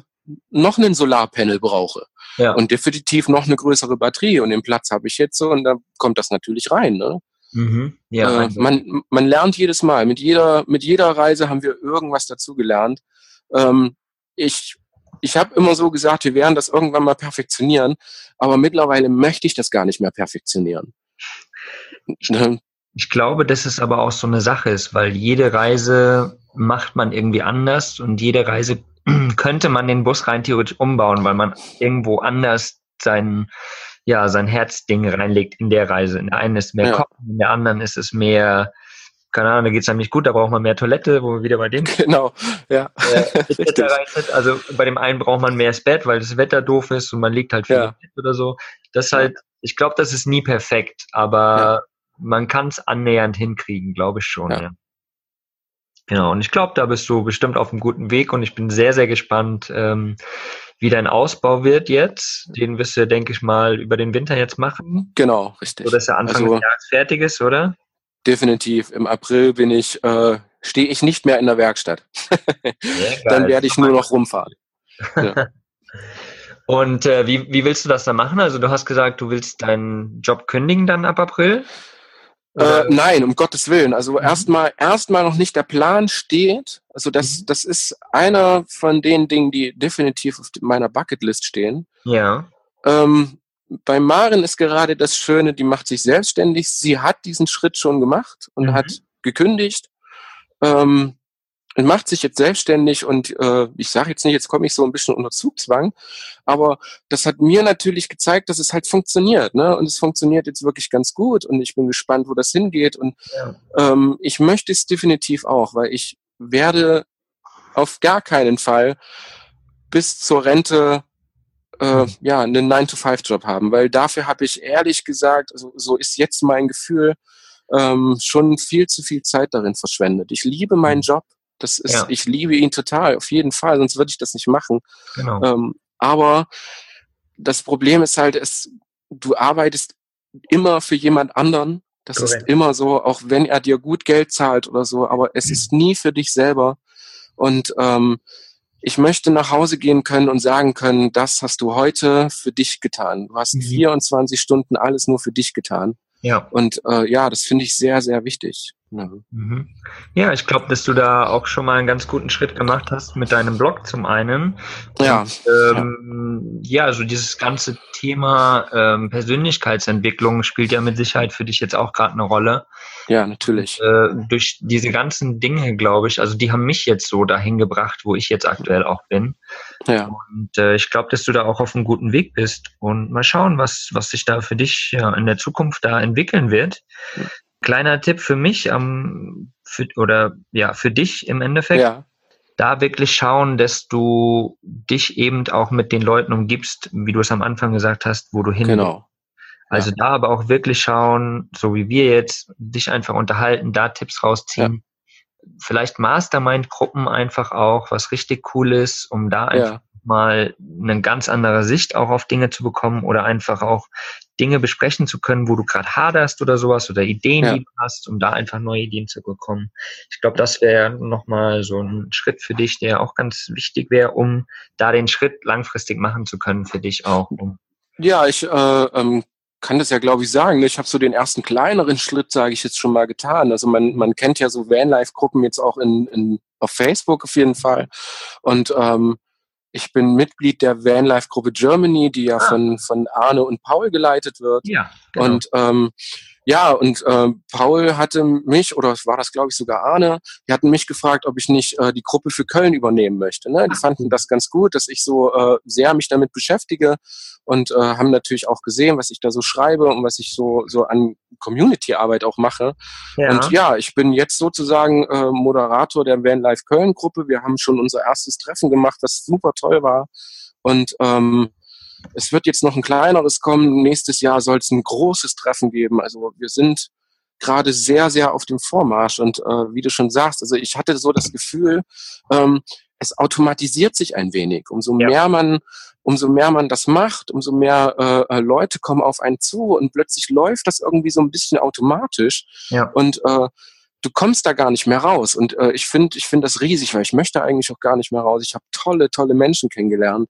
Speaker 3: noch einen Solarpanel brauche ja. und definitiv noch eine größere Batterie und den Platz habe ich jetzt so und da kommt das natürlich rein. Ne? Mhm. Ja, äh, man, man lernt jedes Mal. Mit jeder, mit jeder Reise haben wir irgendwas dazu gelernt. Ähm, ich ich habe immer so gesagt, wir werden das irgendwann mal perfektionieren, aber mittlerweile möchte ich das gar nicht mehr perfektionieren.
Speaker 2: Ich glaube, dass es aber auch so eine Sache ist, weil jede Reise macht man irgendwie anders und jede Reise könnte man den Bus rein theoretisch umbauen, weil man irgendwo anders sein, ja, sein Herzding reinlegt in der Reise. In der einen ist mehr ja. Kochen, in der anderen ist es mehr, keine Ahnung, da geht es einem nicht gut, da braucht man mehr Toilette, wo wir wieder bei dem
Speaker 3: Genau, ja.
Speaker 2: Äh, also bei dem einen braucht man mehr das Bett, weil das Wetter doof ist und man liegt halt viel ja. Bett oder so. Das halt, ich glaube, das ist nie perfekt, aber ja man kann es annähernd hinkriegen, glaube ich schon. Ja. Genau, und ich glaube, da bist du bestimmt auf einem guten Weg und ich bin sehr, sehr gespannt, ähm, wie dein Ausbau wird jetzt. Den wirst du, denke ich mal, über den Winter jetzt machen.
Speaker 3: Genau, richtig.
Speaker 2: So dass er Anfang also, des Jahres fertig ist, oder?
Speaker 3: Definitiv. Im April bin ich, äh, stehe ich nicht mehr in der Werkstatt. Dann werde ich nur noch rumfahren. Ja.
Speaker 2: und äh, wie, wie willst du das dann machen? Also du hast gesagt, du willst deinen Job kündigen dann ab April?
Speaker 3: Äh, nein, um Gottes Willen. Also mhm. erstmal erstmal noch nicht der Plan steht. Also das, mhm. das ist einer von den Dingen, die definitiv auf meiner Bucketlist stehen.
Speaker 2: Ja.
Speaker 3: Ähm, bei Maren ist gerade das Schöne, die macht sich selbstständig. Sie hat diesen Schritt schon gemacht und mhm. hat gekündigt. Ähm, und macht sich jetzt selbstständig und äh, ich sage jetzt nicht, jetzt komme ich so ein bisschen unter Zugzwang, aber das hat mir natürlich gezeigt, dass es halt funktioniert, ne? Und es funktioniert jetzt wirklich ganz gut und ich bin gespannt, wo das hingeht und ja. ähm, ich möchte es definitiv auch, weil ich werde auf gar keinen Fall bis zur Rente äh, ja einen 9-to-5-Job haben, weil dafür habe ich ehrlich gesagt, also so ist jetzt mein Gefühl, ähm, schon viel zu viel Zeit darin verschwendet. Ich liebe meinen mhm. Job. Das ist, ja. ich liebe ihn total, auf jeden Fall, sonst würde ich das nicht machen. Genau. Ähm, aber das Problem ist halt, es, du arbeitest immer für jemand anderen. Das Correct. ist immer so, auch wenn er dir gut Geld zahlt oder so, aber es mhm. ist nie für dich selber. Und ähm, ich möchte nach Hause gehen können und sagen können, das hast du heute für dich getan. Du hast mhm. 24 Stunden alles nur für dich getan. Ja. Und äh, ja, das finde ich sehr, sehr wichtig.
Speaker 2: Ja, mhm. ja ich glaube, dass du da auch schon mal einen ganz guten Schritt gemacht hast mit deinem Blog zum einen. Ja. Und, ähm, ja. ja, also dieses ganze Thema ähm, Persönlichkeitsentwicklung spielt ja mit Sicherheit für dich jetzt auch gerade eine Rolle.
Speaker 3: Ja, natürlich.
Speaker 2: Äh, durch diese ganzen Dinge, glaube ich, also die haben mich jetzt so dahin gebracht, wo ich jetzt aktuell auch bin. Ja. Und äh, ich glaube, dass du da auch auf einem guten Weg bist. Und mal schauen, was, was sich da für dich ja, in der Zukunft da entwickeln wird. Kleiner Tipp für mich ähm, für, oder ja, für dich im Endeffekt. Ja. Da wirklich schauen, dass du dich eben auch mit den Leuten umgibst, wie du es am Anfang gesagt hast, wo du hin
Speaker 3: Genau.
Speaker 2: Also ja. da aber auch wirklich schauen, so wie wir jetzt, dich einfach unterhalten, da Tipps rausziehen. Ja. Vielleicht Mastermind-Gruppen einfach auch, was richtig cool ist, um da einfach ja mal eine ganz andere Sicht auch auf Dinge zu bekommen oder einfach auch Dinge besprechen zu können, wo du gerade haderst oder sowas oder Ideen, ja. die du hast, um da einfach neue Ideen zu bekommen. Ich glaube, das wäre nochmal so ein Schritt für dich, der auch ganz wichtig wäre, um da den Schritt langfristig machen zu können für dich auch. Um
Speaker 3: ja, ich äh, ähm, kann das ja, glaube ich, sagen. Ich habe so den ersten kleineren Schritt, sage ich jetzt schon mal getan. Also man, man kennt ja so Vanlife-Gruppen jetzt auch in, in, auf Facebook auf jeden Fall. Und ähm, ich bin Mitglied der Vanlife-Gruppe Germany, die ja ah. von, von Arne und Paul geleitet wird. Ja, genau. Und ähm, ja, und äh, Paul hatte mich, oder war das glaube ich sogar Arne, die hatten mich gefragt, ob ich nicht äh, die Gruppe für Köln übernehmen möchte. Ne? Die Ach. fanden das ganz gut, dass ich so äh, sehr mich damit beschäftige und äh, haben natürlich auch gesehen, was ich da so schreibe und was ich so, so an Community-Arbeit auch mache. Ja. Und ja, ich bin jetzt sozusagen äh, Moderator der Van Life Köln-Gruppe. Wir haben schon unser erstes Treffen gemacht, was super toll war. Und ähm, es wird jetzt noch ein kleineres kommen. Nächstes Jahr soll es ein großes Treffen geben. Also wir sind gerade sehr, sehr auf dem Vormarsch. Und äh, wie du schon sagst, also ich hatte so das Gefühl, ähm, es automatisiert sich ein wenig. Umso ja. mehr man, umso mehr man das macht, umso mehr äh, äh, Leute kommen auf einen zu und plötzlich läuft das irgendwie so ein bisschen automatisch. Ja. Und äh, du kommst da gar nicht mehr raus. Und äh, ich finde, ich finde das riesig, weil ich möchte eigentlich auch gar nicht mehr raus. Ich habe tolle, tolle Menschen kennengelernt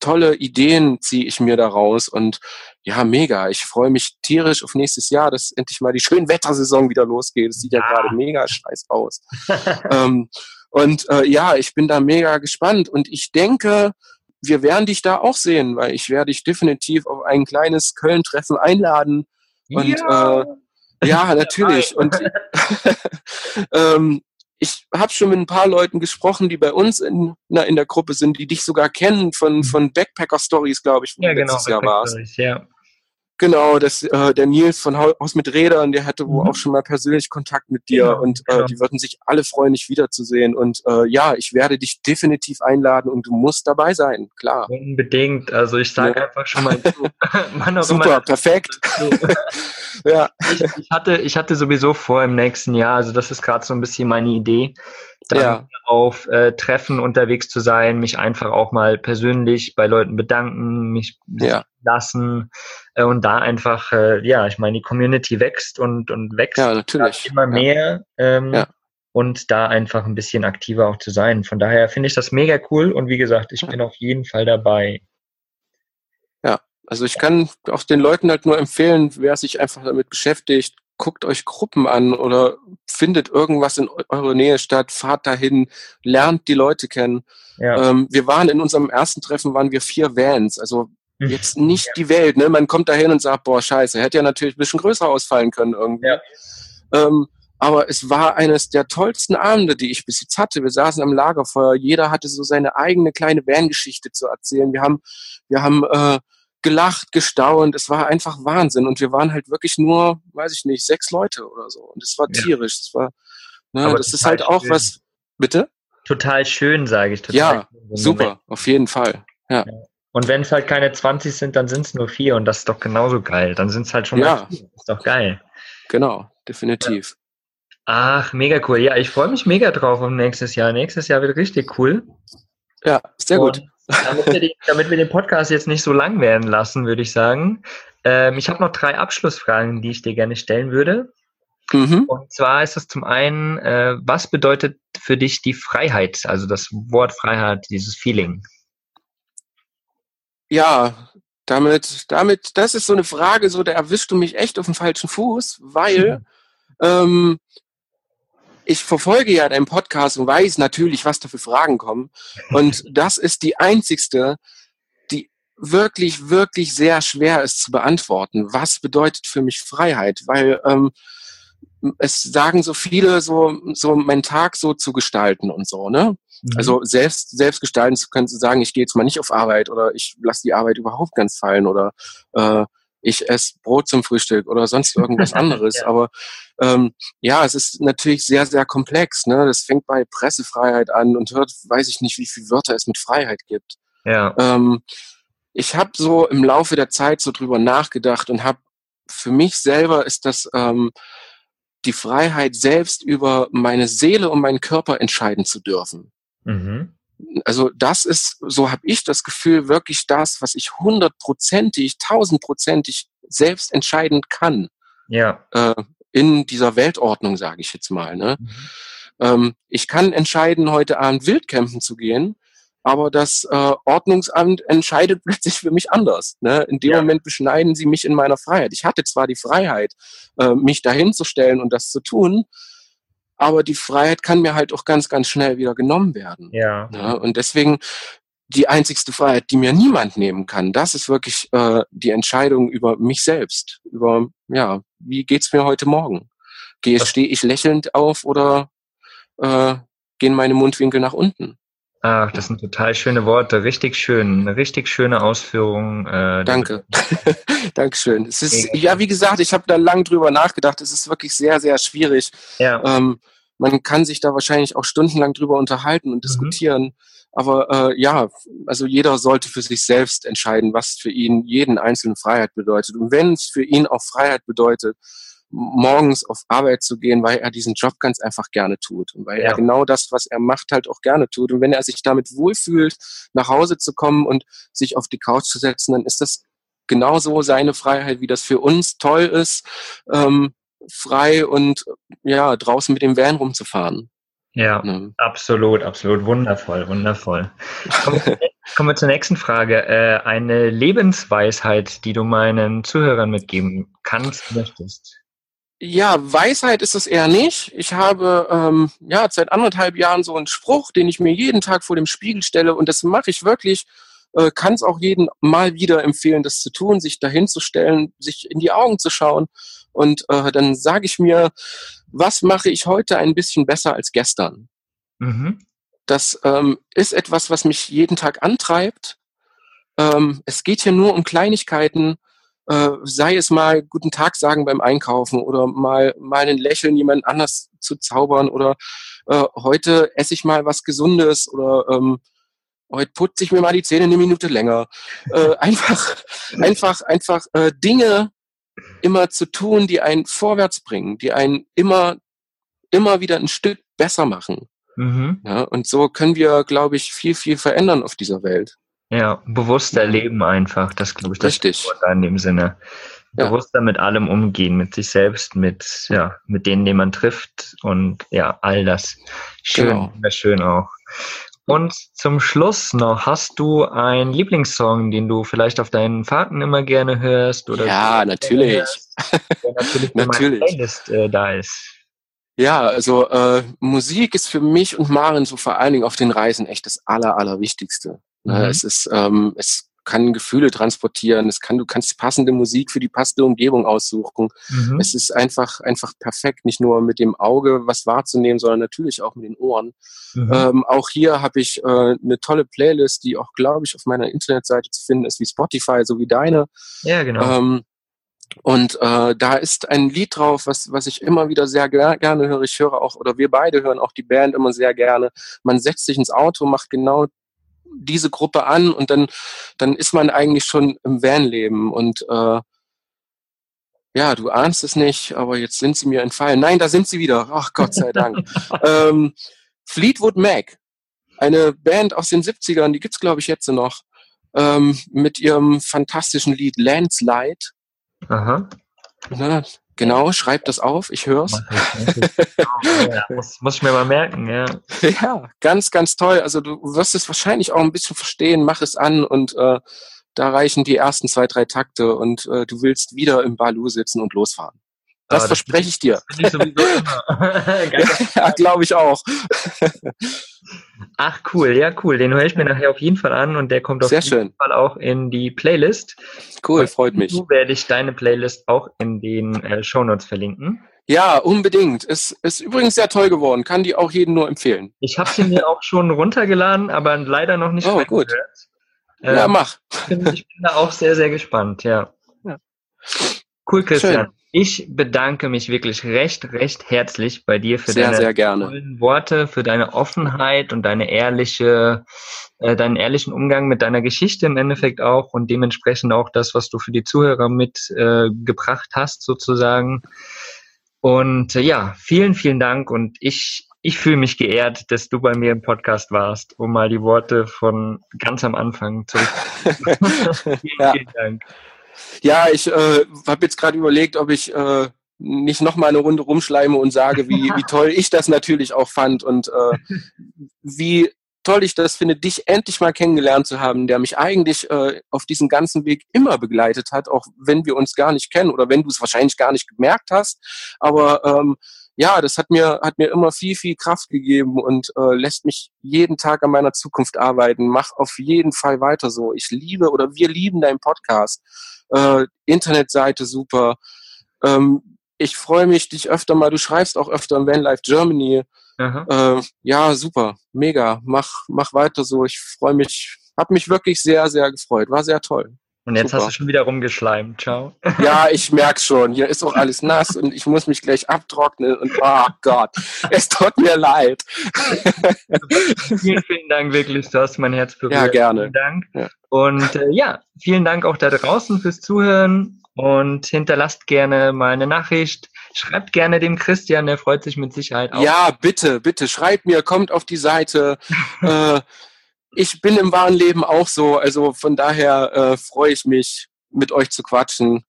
Speaker 3: tolle Ideen ziehe ich mir daraus und ja, mega. Ich freue mich tierisch auf nächstes Jahr, dass endlich mal die schöne Wettersaison wieder losgeht. Es sieht ja, ja gerade mega scheiß aus. ähm, und äh, ja, ich bin da mega gespannt und ich denke, wir werden dich da auch sehen, weil ich werde dich definitiv auf ein kleines Köln-Treffen einladen. Und ja, äh, ja natürlich. und ähm, ich habe schon mit ein paar Leuten gesprochen, die bei uns in, na, in der Gruppe sind, die dich sogar kennen von, mhm. von Backpacker Stories, glaube ich, wo
Speaker 2: ja, du genau, letztes Jahr warst. Ja.
Speaker 3: Genau, das, äh, der Nils von Haus mit Rädern, der hatte wohl mhm. auch schon mal persönlich Kontakt mit dir genau, und äh, genau. die würden sich alle freuen, dich wiederzusehen. Und äh, ja, ich werde dich definitiv einladen und du musst dabei sein, klar.
Speaker 2: Unbedingt. Also ich sage ja. einfach schon mal
Speaker 3: zu. Super, perfekt.
Speaker 2: ja. Ich, ich, hatte, ich hatte sowieso vor im nächsten Jahr, also das ist gerade so ein bisschen meine Idee, dann ja. auf äh, Treffen unterwegs zu sein, mich einfach auch mal persönlich bei Leuten bedanken, mich ja. lassen äh, und da einfach, äh, ja, ich meine, die Community wächst und, und wächst
Speaker 3: ja, natürlich.
Speaker 2: immer mehr. Ähm, ja. Und da einfach ein bisschen aktiver auch zu sein. Von daher finde ich das mega cool und wie gesagt, ich bin auf jeden Fall dabei.
Speaker 3: Ja, also ich kann auch den Leuten halt nur empfehlen, wer sich einfach damit beschäftigt, guckt euch Gruppen an oder findet irgendwas in eurer Nähe statt, fahrt dahin, lernt die Leute kennen. Ja. Ähm, wir waren in unserem ersten Treffen waren wir vier Vans, also hm. jetzt nicht ja. die Welt, ne? Man kommt dahin und sagt, boah, scheiße, hätte ja natürlich ein bisschen größer ausfallen können irgendwie. Ja. Ähm, aber es war eines der tollsten Abende, die ich bis jetzt hatte. Wir saßen am Lagerfeuer, jeder hatte so seine eigene kleine Van-Geschichte zu erzählen. Wir haben, wir haben äh, gelacht, gestaunt. Es war einfach Wahnsinn. Und wir waren halt wirklich nur, weiß ich nicht, sechs Leute oder so. Und es war tierisch. Das war, ne, das ist halt auch schön. was. Bitte?
Speaker 2: Total schön, sage ich. Total
Speaker 3: ja, super, Moment. auf jeden Fall. Ja. ja.
Speaker 2: Und wenn es halt keine 20 sind, dann sind es nur vier und das ist doch genauso geil. Dann sind es halt schon
Speaker 3: ja.
Speaker 2: vier. ist doch geil.
Speaker 3: Genau. definitiv.
Speaker 2: Ach, mega cool. Ja, ich freue mich mega drauf um nächstes Jahr. Nächstes Jahr wird richtig cool.
Speaker 3: Ja, sehr gut.
Speaker 2: Damit wir, die, damit wir, den Podcast jetzt nicht so lang werden lassen, würde ich sagen. Ähm, ich habe noch drei Abschlussfragen, die ich dir gerne stellen würde. Mhm. Und zwar ist es zum einen, äh, was bedeutet für dich die Freiheit, also das Wort Freiheit, dieses Feeling?
Speaker 3: Ja, damit, damit, das ist so eine Frage, so da erwischst du mich echt auf dem falschen Fuß, weil ja. ähm, ich verfolge ja deinen Podcast und weiß natürlich, was da für Fragen kommen. Und das ist die einzigste, die wirklich, wirklich sehr schwer ist zu beantworten. Was bedeutet für mich Freiheit? Weil ähm, es sagen so viele, so, so meinen Tag so zu gestalten und so, ne? Mhm. Also selbst, selbst gestalten zu können, zu sagen, ich gehe jetzt mal nicht auf Arbeit oder ich lasse die Arbeit überhaupt ganz fallen oder äh, ich esse Brot zum Frühstück oder sonst irgendwas anderes. ja. Aber ähm, ja, es ist natürlich sehr, sehr komplex. Ne? Das fängt bei Pressefreiheit an und hört, weiß ich nicht, wie viele Wörter es mit Freiheit gibt. Ja. Ähm, ich habe so im Laufe der Zeit so drüber nachgedacht und habe für mich selber ist das ähm, die Freiheit, selbst über meine Seele und meinen Körper entscheiden zu dürfen. Mhm. Also das ist, so habe ich das Gefühl, wirklich das, was ich hundertprozentig, tausendprozentig selbst entscheiden kann. Ja. Äh, in dieser Weltordnung, sage ich jetzt mal. Ne? Mhm. Ähm, ich kann entscheiden, heute Abend Wildcampen zu gehen aber das äh, Ordnungsamt entscheidet plötzlich für mich anders. Ne? In dem ja. Moment beschneiden sie mich in meiner Freiheit. Ich hatte zwar die Freiheit, äh, mich dahin zu stellen und das zu tun, aber die Freiheit kann mir halt auch ganz, ganz schnell wieder genommen werden. Ja. Ne? Und deswegen die einzigste Freiheit, die mir niemand nehmen kann, das ist wirklich äh, die Entscheidung über mich selbst, über ja, wie geht's mir heute Morgen? Gehe, stehe ich lächelnd auf oder äh, gehen meine Mundwinkel nach unten?
Speaker 2: Ach, das sind total schöne Worte, richtig schön, eine richtig schöne Ausführung.
Speaker 3: Äh, Danke, Dankeschön. Es ist, ja, wie gesagt, ich habe da lang drüber nachgedacht. Es ist wirklich sehr, sehr schwierig. Ja. Ähm, man kann sich da wahrscheinlich auch stundenlang drüber unterhalten und mhm. diskutieren. Mhm. Aber äh, ja, also jeder sollte für sich selbst entscheiden, was für ihn jeden einzelnen Freiheit bedeutet. Und wenn es für ihn auch Freiheit bedeutet, morgens auf Arbeit zu gehen, weil er diesen Job ganz einfach gerne tut und weil ja. er genau das, was er macht, halt auch gerne tut. Und wenn er sich damit wohlfühlt, nach Hause zu kommen und sich auf die Couch zu setzen, dann ist das genauso seine Freiheit, wie das für uns toll ist, ähm, frei und ja, draußen mit dem Van rumzufahren.
Speaker 2: Ja, ja, absolut, absolut. Wundervoll, wundervoll. Kommen wir, kommen wir zur nächsten Frage. Äh, eine Lebensweisheit, die du meinen Zuhörern mitgeben kannst, möchtest.
Speaker 3: Ja, Weisheit ist es eher nicht. Ich habe ähm, ja seit anderthalb Jahren so einen Spruch, den ich mir jeden Tag vor dem Spiegel stelle und das mache ich wirklich. Äh, Kann es auch jeden mal wieder empfehlen, das zu tun, sich dahin zu stellen, sich in die Augen zu schauen und äh, dann sage ich mir, was mache ich heute ein bisschen besser als gestern? Mhm. Das ähm, ist etwas, was mich jeden Tag antreibt. Ähm, es geht hier nur um Kleinigkeiten äh, sei es mal guten Tag sagen beim Einkaufen oder mal, mal ein Lächeln jemand anders zu zaubern oder äh, heute esse ich mal was Gesundes oder ähm, heute putze ich mir mal die Zähne eine Minute länger. Äh, einfach, einfach, einfach äh, Dinge immer zu tun, die einen vorwärts bringen, die einen immer, immer wieder ein Stück besser machen. Mhm. Ja, und so können wir, glaube ich, viel, viel verändern auf dieser Welt.
Speaker 2: Ja, bewusster leben einfach, das glaube ich, das Richtig. Wort in dem Sinne. Ja. Bewusster mit allem umgehen, mit sich selbst, mit, ja, mit denen, die man trifft und ja, all das. Schön, genau. schön auch. Und zum Schluss noch, hast du einen Lieblingssong, den du vielleicht auf deinen Fahrten immer gerne hörst? Oder
Speaker 3: ja, natürlich.
Speaker 2: der natürlich natürlich. Playlist äh, da ist.
Speaker 3: Ja, also äh, Musik ist für mich und Maren so vor allen Dingen auf den Reisen echt das Aller, Allerwichtigste. Ne, mhm. Es ist, ähm, es kann Gefühle transportieren, es kann, du kannst passende Musik für die passende Umgebung aussuchen. Mhm. Es ist einfach, einfach perfekt, nicht nur mit dem Auge was wahrzunehmen, sondern natürlich auch mit den Ohren. Mhm. Ähm, auch hier habe ich äh, eine tolle Playlist, die auch, glaube ich, auf meiner Internetseite zu finden ist, wie Spotify, so wie deine.
Speaker 2: Ja, genau. Ähm,
Speaker 3: und äh, da ist ein Lied drauf, was, was ich immer wieder sehr ger gerne höre. Ich höre auch, oder wir beide hören auch die Band immer sehr gerne. Man setzt sich ins Auto, macht genau diese Gruppe an und dann, dann ist man eigentlich schon im Vanleben und äh, ja, du ahnst es nicht, aber jetzt sind sie mir entfallen. Nein, da sind sie wieder. Ach, Gott sei Dank. ähm, Fleetwood Mac, eine Band aus den 70ern, die gibt's glaube ich jetzt noch, ähm, mit ihrem fantastischen Lied Landslide. Aha. Na, genau, schreib das auf, ich hör's.
Speaker 2: ja, muss, muss ich mir mal merken, ja.
Speaker 3: Ja, ganz, ganz toll. Also du wirst es wahrscheinlich auch ein bisschen verstehen, mach es an und äh, da reichen die ersten zwei, drei Takte und äh, du willst wieder im Balu sitzen und losfahren. Das, das verspreche ich dir. Ich ja, glaube ich auch.
Speaker 2: Ach cool, ja cool. Den höre ich mir nachher auf jeden Fall an und der kommt auf
Speaker 3: Sehr
Speaker 2: jeden
Speaker 3: schön.
Speaker 2: Fall auch in die Playlist.
Speaker 3: Cool, und freut mich.
Speaker 2: So werde ich deine Playlist auch in den äh, Shownotes verlinken.
Speaker 3: Ja, unbedingt. Es ist übrigens sehr toll geworden. Kann die auch jedem nur empfehlen.
Speaker 2: Ich habe sie mir auch schon runtergeladen, aber leider noch nicht
Speaker 3: oh, gut. Gehört.
Speaker 2: Ja, ähm, mach. Ich bin, ich bin, da auch sehr, sehr gespannt, ja. ja. Cool, Christian. Schön. Ich bedanke mich wirklich recht, recht herzlich bei dir für
Speaker 3: sehr,
Speaker 2: deine
Speaker 3: sehr
Speaker 2: tollen Worte, für deine Offenheit und deine ehrliche, äh, deinen ehrlichen Umgang mit deiner Geschichte im Endeffekt auch und dementsprechend auch das, was du für die Zuhörer mitgebracht äh, hast, sozusagen. Und äh, ja, vielen, vielen Dank und ich ich fühle mich geehrt, dass du bei mir im Podcast warst, um mal die Worte von ganz am Anfang zurück. vielen,
Speaker 3: ja. vielen Dank. Ja, ich äh, habe jetzt gerade überlegt, ob ich äh, nicht noch mal eine Runde rumschleime und sage, wie, wie toll ich das natürlich auch fand und äh, wie toll ich das finde, dich endlich mal kennengelernt zu haben, der mich eigentlich äh, auf diesem ganzen Weg immer begleitet hat, auch wenn wir uns gar nicht kennen oder wenn du es wahrscheinlich gar nicht gemerkt hast. Aber ähm, ja, das hat mir, hat mir immer viel, viel Kraft gegeben und äh, lässt mich jeden Tag an meiner Zukunft arbeiten. Mach auf jeden Fall weiter so. Ich liebe oder wir lieben deinen Podcast. Äh, Internetseite super. Ähm, ich freue mich, dich öfter mal, du schreibst auch öfter im Vanlife Germany. Äh, ja, super, mega. Mach, mach weiter so. Ich freue mich, hab mich wirklich sehr, sehr gefreut. War sehr toll.
Speaker 2: Und jetzt Super. hast du schon wieder rumgeschleimt. Ciao.
Speaker 3: Ja, ich merk's schon. Hier ist auch alles nass und ich muss mich gleich abtrocknen und oh Gott, es tut mir leid.
Speaker 2: vielen, vielen Dank wirklich. Du hast mein Herz berührt.
Speaker 3: Ja, gerne.
Speaker 2: Vielen Dank. Ja. Und äh, ja, vielen Dank auch da draußen fürs Zuhören und hinterlasst gerne mal eine Nachricht. Schreibt gerne dem Christian, der freut sich mit Sicherheit auch.
Speaker 3: Ja, bitte, bitte, schreibt mir, kommt auf die Seite. äh, ich bin im wahren Leben auch so. Also von daher äh, freue ich mich, mit euch zu quatschen.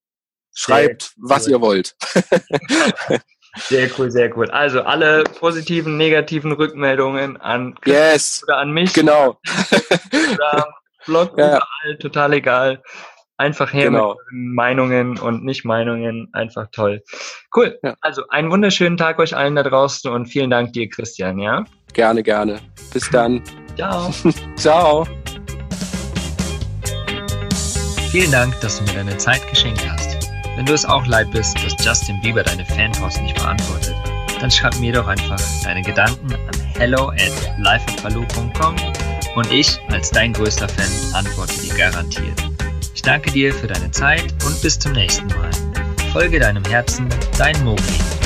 Speaker 3: Schreibt, cool. was ihr wollt.
Speaker 2: Sehr cool, sehr cool. Also alle positiven, negativen Rückmeldungen an
Speaker 3: Chris yes.
Speaker 2: oder an mich.
Speaker 3: Genau.
Speaker 2: oder Blog ja. überall, total egal. Einfach her genau. mit Meinungen und Nicht-Meinungen. Einfach toll. Cool. Ja. Also einen wunderschönen Tag euch allen da draußen und vielen Dank dir, Christian, ja?
Speaker 3: Gerne, gerne. Bis dann.
Speaker 2: Ciao.
Speaker 3: Ciao.
Speaker 2: Vielen Dank, dass du mir deine Zeit geschenkt hast. Wenn du es auch leid bist, dass Justin Bieber deine Fanpost nicht beantwortet, dann schreib mir doch einfach deine Gedanken an hello at lifeatbaloo.com und ich als dein größter Fan antworte dir garantiert. Ich danke dir für deine Zeit und bis zum nächsten Mal. Folge deinem Herzen, dein Mogli.